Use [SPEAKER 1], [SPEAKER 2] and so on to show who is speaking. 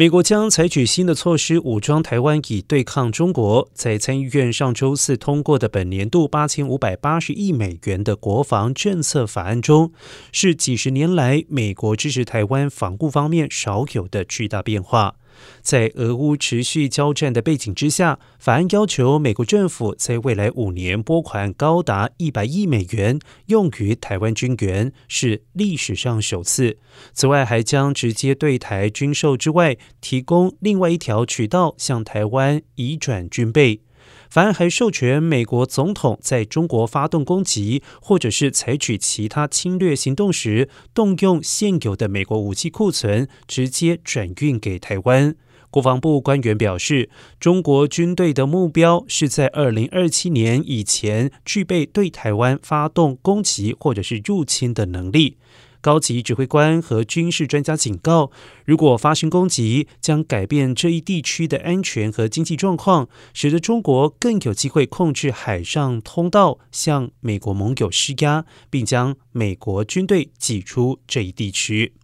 [SPEAKER 1] 美国将采取新的措施武装台湾，以对抗中国。在参议院上周四通过的本年度八千五百八十亿美元的国防政策法案中，是几十年来美国支持台湾防务方面少有的巨大变化。在俄乌持续交战的背景之下，法案要求美国政府在未来五年拨款高达一百亿美元用于台湾军援，是历史上首次。此外，还将直接对台军售之外，提供另外一条渠道向台湾移转军备。法案还授权美国总统在中国发动攻击，或者是采取其他侵略行动时，动用现有的美国武器库存，直接转运给台湾。国防部官员表示，中国军队的目标是在二零二七年以前具备对台湾发动攻击或者是入侵的能力。高级指挥官和军事专家警告，如果发生攻击，将改变这一地区的安全和经济状况，使得中国更有机会控制海上通道，向美国盟友施压，并将美国军队挤出这一地区。